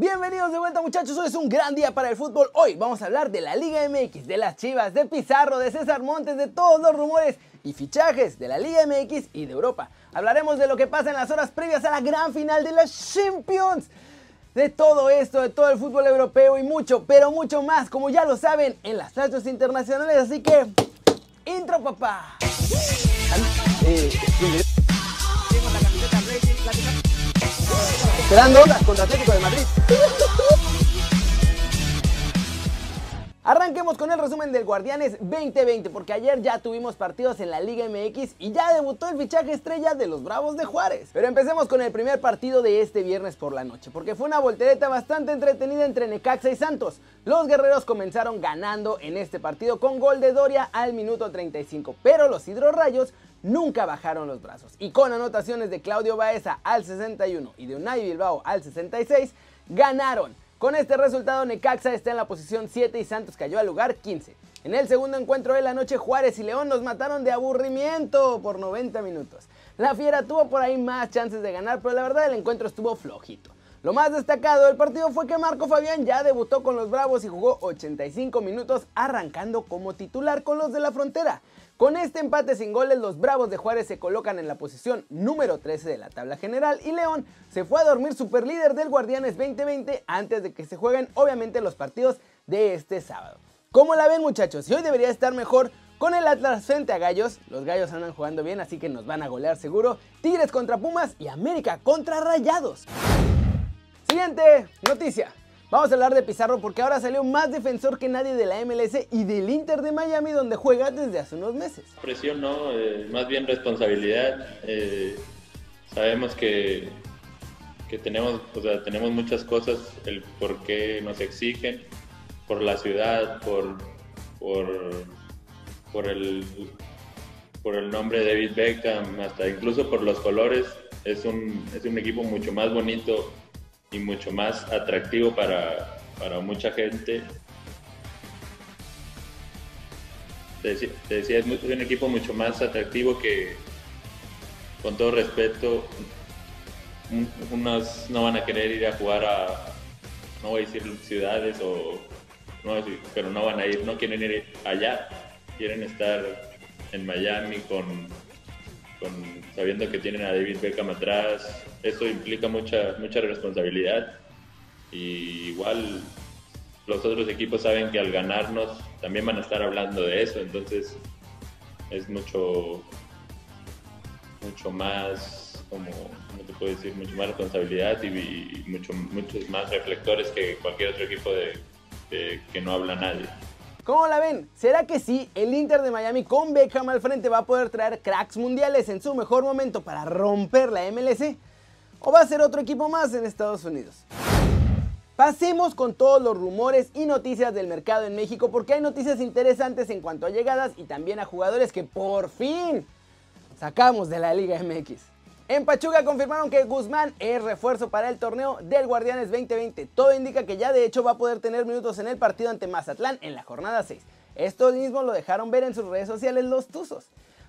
Bienvenidos de vuelta muchachos, hoy es un gran día para el fútbol. Hoy vamos a hablar de la Liga MX, de las Chivas, de Pizarro, de César Montes, de todos los rumores y fichajes de la Liga MX y de Europa. Hablaremos de lo que pasa en las horas previas a la gran final de las Champions. De todo esto, de todo el fútbol europeo y mucho, pero mucho más, como ya lo saben, en las radios internacionales. Así que, intro papá. Eh, Esperando contra Atlético de Madrid. Arranquemos con el resumen del Guardianes 2020, porque ayer ya tuvimos partidos en la Liga MX y ya debutó el fichaje estrella de los Bravos de Juárez. Pero empecemos con el primer partido de este viernes por la noche, porque fue una voltereta bastante entretenida entre Necaxa y Santos. Los guerreros comenzaron ganando en este partido con gol de Doria al minuto 35, pero los hidrorrayos nunca bajaron los brazos y con anotaciones de Claudio Baeza al 61 y de Unai Bilbao al 66, ganaron. Con este resultado Necaxa está en la posición 7 y Santos cayó al lugar 15. En el segundo encuentro de la noche Juárez y León nos mataron de aburrimiento por 90 minutos. La Fiera tuvo por ahí más chances de ganar, pero la verdad el encuentro estuvo flojito. Lo más destacado del partido fue que Marco Fabián ya debutó con los Bravos y jugó 85 minutos arrancando como titular con los de la frontera. Con este empate sin goles, los Bravos de Juárez se colocan en la posición número 13 de la tabla general y León se fue a dormir superlíder del Guardianes 2020 antes de que se jueguen obviamente los partidos de este sábado. ¿Cómo la ven muchachos? Y hoy debería estar mejor con el Atlas frente a Gallos. Los Gallos andan jugando bien, así que nos van a golear seguro. Tigres contra Pumas y América contra Rayados. Siguiente noticia. Vamos a hablar de Pizarro porque ahora salió más defensor que nadie de la MLS y del Inter de Miami donde juega desde hace unos meses. Presión no, eh, más bien responsabilidad. Eh, sabemos que, que tenemos, o sea, tenemos muchas cosas, el por qué nos exigen, por la ciudad, por, por, por, el, por el nombre de David Beckham, hasta incluso por los colores. Es un, es un equipo mucho más bonito y mucho más atractivo para, mucha gente. Te decía, es, un equipo mucho más atractivo que, con todo respeto, unos no van a querer ir a jugar a, no voy a decir ciudades o, pero no van a ir, no quieren ir allá, quieren estar en Miami con sabiendo que tienen a David Beckham atrás, eso implica mucha, mucha responsabilidad. Y igual los otros equipos saben que al ganarnos también van a estar hablando de eso, entonces es mucho, mucho más, como, ¿cómo te puedo decir? Mucho más responsabilidad y, mucho, muchos más reflectores que cualquier otro equipo de que no habla nadie. ¿Cómo la ven? ¿Será que sí, el Inter de Miami con Beckham al frente va a poder traer cracks mundiales en su mejor momento para romper la MLC? ¿O va a ser otro equipo más en Estados Unidos? Pasemos con todos los rumores y noticias del mercado en México porque hay noticias interesantes en cuanto a llegadas y también a jugadores que por fin sacamos de la Liga MX. En Pachuca confirmaron que Guzmán es refuerzo para el torneo del Guardianes 2020. Todo indica que ya de hecho va a poder tener minutos en el partido ante Mazatlán en la jornada 6. Esto mismo lo dejaron ver en sus redes sociales los Tuzos.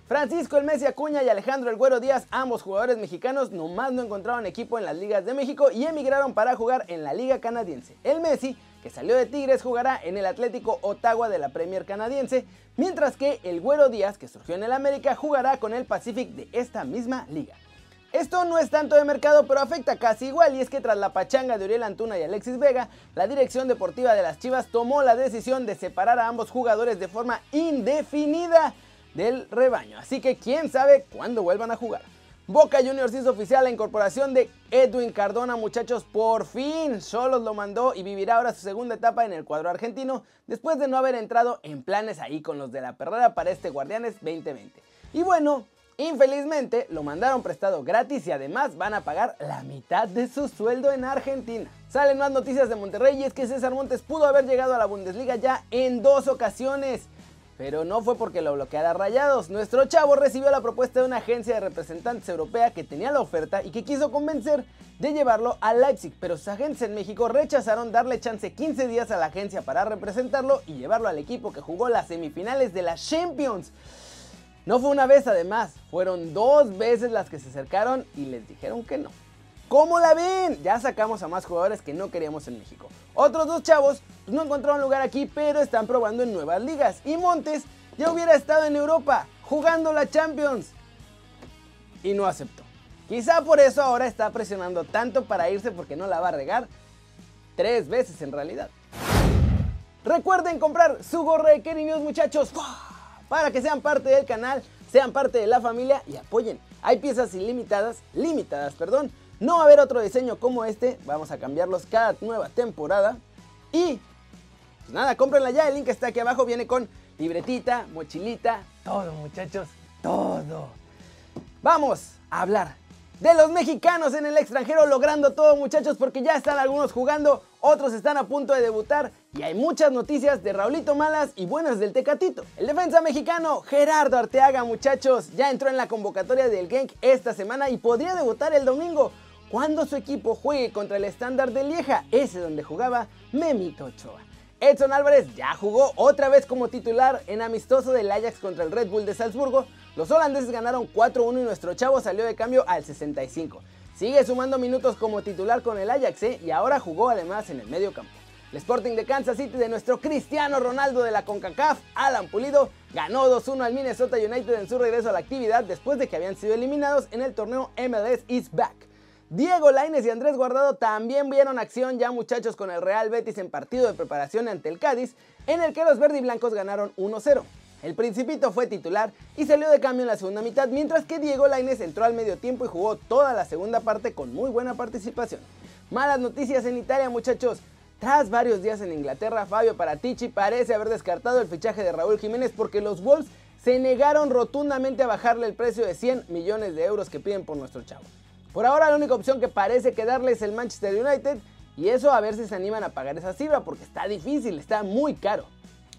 Francisco El Messi Acuña y Alejandro El Güero Díaz, ambos jugadores mexicanos, nomás no encontraron equipo en las ligas de México y emigraron para jugar en la liga canadiense. El Messi, que salió de Tigres, jugará en el Atlético Ottawa de la Premier canadiense, mientras que el Güero Díaz, que surgió en el América, jugará con el Pacific de esta misma liga. Esto no es tanto de mercado, pero afecta casi igual, y es que tras la pachanga de Uriel Antuna y Alexis Vega, la dirección deportiva de las Chivas tomó la decisión de separar a ambos jugadores de forma indefinida del rebaño. Así que quién sabe cuándo vuelvan a jugar. Boca Juniors hizo oficial la incorporación de Edwin Cardona, muchachos, por fin Solos lo mandó y vivirá ahora su segunda etapa en el cuadro argentino, después de no haber entrado en planes ahí con los de la perrera para este Guardianes 2020. Y bueno, Infelizmente lo mandaron prestado gratis y además van a pagar la mitad de su sueldo en Argentina. Salen más noticias de Monterrey y es que César Montes pudo haber llegado a la Bundesliga ya en dos ocasiones. Pero no fue porque lo bloqueara Rayados. Nuestro chavo recibió la propuesta de una agencia de representantes europea que tenía la oferta y que quiso convencer de llevarlo a Leipzig, pero sus agentes en México rechazaron darle chance 15 días a la agencia para representarlo y llevarlo al equipo que jugó las semifinales de la Champions. No fue una vez además, fueron dos veces las que se acercaron y les dijeron que no. ¿Cómo la ven? Ya sacamos a más jugadores que no queríamos en México. Otros dos chavos pues, no encontraron lugar aquí, pero están probando en nuevas ligas. Y Montes ya hubiera estado en Europa jugando la Champions. Y no aceptó. Quizá por eso ahora está presionando tanto para irse porque no la va a regar. Tres veces en realidad. Recuerden comprar su gorra de Kerry muchachos. Para que sean parte del canal, sean parte de la familia y apoyen. Hay piezas ilimitadas, limitadas, perdón. No va a haber otro diseño como este. Vamos a cambiarlos cada nueva temporada. Y pues nada, cómprenla ya. El link está aquí abajo. Viene con libretita, mochilita, todo muchachos, todo. Vamos a hablar de los mexicanos en el extranjero logrando todo muchachos porque ya están algunos jugando, otros están a punto de debutar y hay muchas noticias de Raulito Malas y buenas del Tecatito. El defensa mexicano Gerardo Arteaga muchachos ya entró en la convocatoria del Genk esta semana y podría debutar el domingo cuando su equipo juegue contra el estándar de Lieja, ese donde jugaba Memito Ochoa. Edson Álvarez ya jugó otra vez como titular en amistoso del Ajax contra el Red Bull de Salzburgo. Los holandeses ganaron 4-1 y nuestro chavo salió de cambio al 65. Sigue sumando minutos como titular con el Ajax ¿eh? y ahora jugó además en el medio campo. El Sporting de Kansas City de nuestro Cristiano Ronaldo de la CONCACAF, Alan Pulido, ganó 2-1 al Minnesota United en su regreso a la actividad después de que habían sido eliminados en el torneo MLS East Back. Diego Laines y Andrés Guardado también vieron acción ya muchachos con el Real Betis en partido de preparación ante el Cádiz, en el que los verdiblancos ganaron 1-0. El Principito fue titular y salió de cambio en la segunda mitad, mientras que Diego Laines entró al medio tiempo y jugó toda la segunda parte con muy buena participación. Malas noticias en Italia muchachos. Tras varios días en Inglaterra, Fabio Paratici parece haber descartado el fichaje de Raúl Jiménez porque los Wolves se negaron rotundamente a bajarle el precio de 100 millones de euros que piden por nuestro chavo. Por ahora la única opción que parece quedarle es el Manchester United y eso a ver si se animan a pagar esa cifra porque está difícil, está muy caro.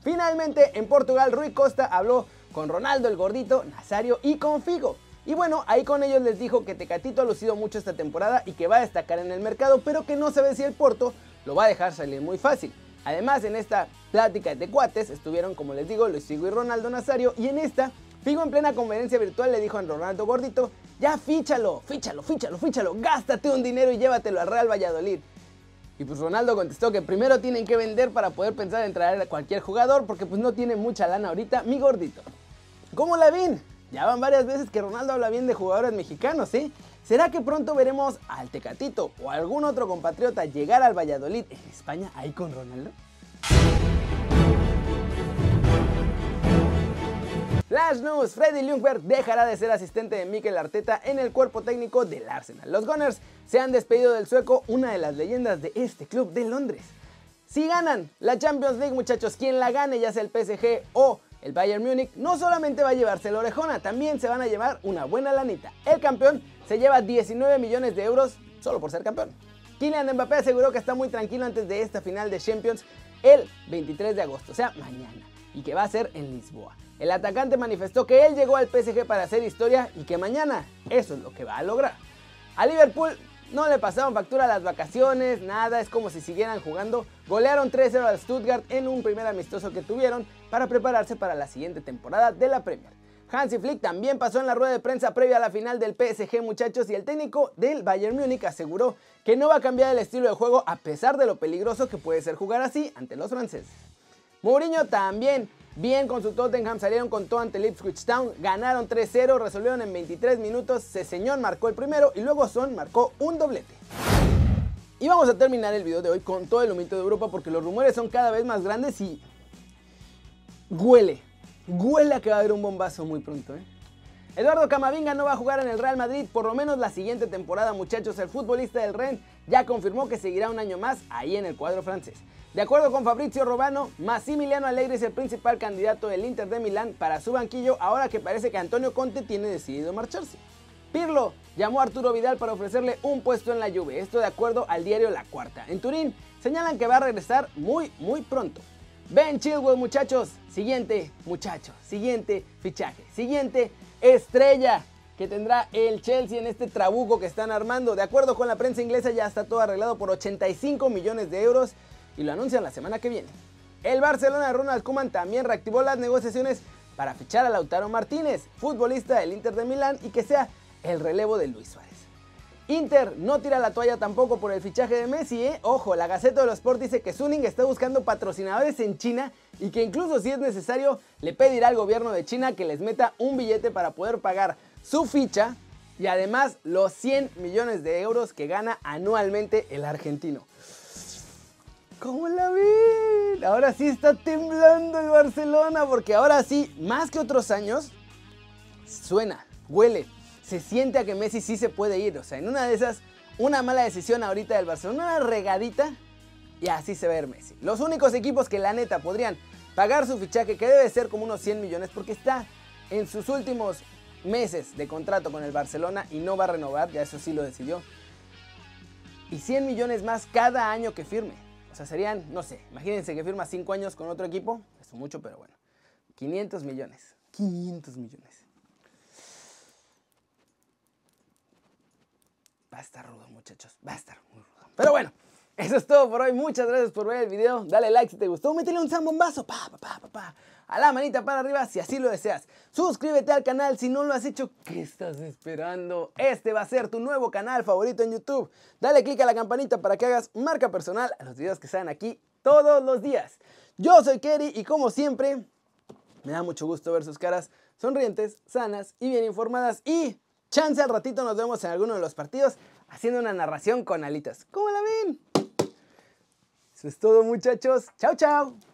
Finalmente en Portugal Rui Costa habló con Ronaldo el gordito, Nazario y con Figo. Y bueno, ahí con ellos les dijo que Tecatito ha lucido mucho esta temporada y que va a destacar en el mercado, pero que no sabe si el Porto lo va a dejar salir muy fácil. Además, en esta plática de cuates estuvieron, como les digo, Luis Figo y Ronaldo Nazario, y en esta, Figo en plena conferencia virtual le dijo a Ronaldo Gordito ya fíchalo, fíchalo, fíchalo, fíchalo, gástate un dinero y llévatelo al Real Valladolid. Y pues Ronaldo contestó que primero tienen que vender para poder pensar en traer a cualquier jugador porque pues no tiene mucha lana ahorita, mi gordito. ¿Cómo la ven? Ya van varias veces que Ronaldo habla bien de jugadores mexicanos, ¿eh? ¿Será que pronto veremos al Tecatito o algún otro compatriota llegar al Valladolid en España ahí con Ronaldo? Flash News, Freddy Ljungberg dejará de ser asistente de Mikel Arteta en el cuerpo técnico del Arsenal. Los Gunners se han despedido del sueco, una de las leyendas de este club de Londres. Si ganan la Champions League, muchachos, quien la gane, ya sea el PSG o el Bayern Múnich, no solamente va a llevarse la orejona, también se van a llevar una buena lanita. El campeón se lleva 19 millones de euros solo por ser campeón. Kylian Mbappé aseguró que está muy tranquilo antes de esta final de Champions el 23 de agosto, o sea, mañana, y que va a ser en Lisboa. El atacante manifestó que él llegó al PSG para hacer historia y que mañana eso es lo que va a lograr. A Liverpool no le pasaron factura las vacaciones, nada, es como si siguieran jugando. Golearon 3-0 al Stuttgart en un primer amistoso que tuvieron para prepararse para la siguiente temporada de la Premier. Hansi Flick también pasó en la rueda de prensa previa a la final del PSG muchachos y el técnico del Bayern Múnich aseguró que no va a cambiar el estilo de juego a pesar de lo peligroso que puede ser jugar así ante los franceses. Mourinho también Bien con su Tottenham, salieron con todo ante Ipswich Town, ganaron 3-0, resolvieron en 23 minutos, Ceseñón marcó el primero y luego Son marcó un doblete. Y vamos a terminar el video de hoy con todo el humito de Europa porque los rumores son cada vez más grandes y huele, huele a que va a haber un bombazo muy pronto. ¿eh? Eduardo Camavinga no va a jugar en el Real Madrid por lo menos la siguiente temporada muchachos, el futbolista del Rennes ya confirmó que seguirá un año más ahí en el cuadro francés. De acuerdo con Fabrizio Robano, Massimiliano Alegre es el principal candidato del Inter de Milán para su banquillo ahora que parece que Antonio Conte tiene decidido marcharse. Pirlo llamó a Arturo Vidal para ofrecerle un puesto en la Juve, esto de acuerdo al diario La Cuarta. En Turín señalan que va a regresar muy muy pronto. Ben Chilwell muchachos, siguiente muchacho, siguiente fichaje, siguiente estrella que tendrá el Chelsea en este trabuco que están armando. De acuerdo con la prensa inglesa ya está todo arreglado por 85 millones de euros y lo anuncian la semana que viene. El Barcelona de Ronald Koeman también reactivó las negociaciones para fichar a Lautaro Martínez, futbolista del Inter de Milán y que sea el relevo de Luis Suárez. Inter no tira la toalla tampoco por el fichaje de Messi, ¿eh? Ojo, la Gaceta de los Sport dice que Suning está buscando patrocinadores en China y que incluso si es necesario le pedirá al gobierno de China que les meta un billete para poder pagar su ficha y además los 100 millones de euros que gana anualmente el argentino. ¿Cómo la ven? Ahora sí está temblando el Barcelona porque ahora sí, más que otros años, suena, huele, se siente a que Messi sí se puede ir. O sea, en una de esas, una mala decisión ahorita del Barcelona, una regadita y así se ve Messi. Los únicos equipos que la neta podrían pagar su fichaje, que debe ser como unos 100 millones, porque está en sus últimos meses de contrato con el Barcelona y no va a renovar, ya eso sí lo decidió. Y 100 millones más cada año que firme. O sea, serían, no sé, imagínense que firma 5 años con otro equipo, eso mucho, pero bueno. 500 millones. 500 millones. Va a estar rudo, muchachos. Va a estar muy rudo. Pero bueno, eso es todo por hoy. Muchas gracias por ver el video. Dale like si te gustó. Métele un zambombazo. Pa, pa, pa, pa, pa. A la manita para arriba si así lo deseas. Suscríbete al canal si no lo has hecho. ¿Qué estás esperando? Este va a ser tu nuevo canal favorito en YouTube. Dale click a la campanita para que hagas marca personal a los videos que salen aquí todos los días. Yo soy Kerry y como siempre, me da mucho gusto ver sus caras sonrientes, sanas y bien informadas. Y chance al ratito nos vemos en alguno de los partidos haciendo una narración con alitas. ¿Cómo la ven? Eso es todo muchachos. Chao, chao.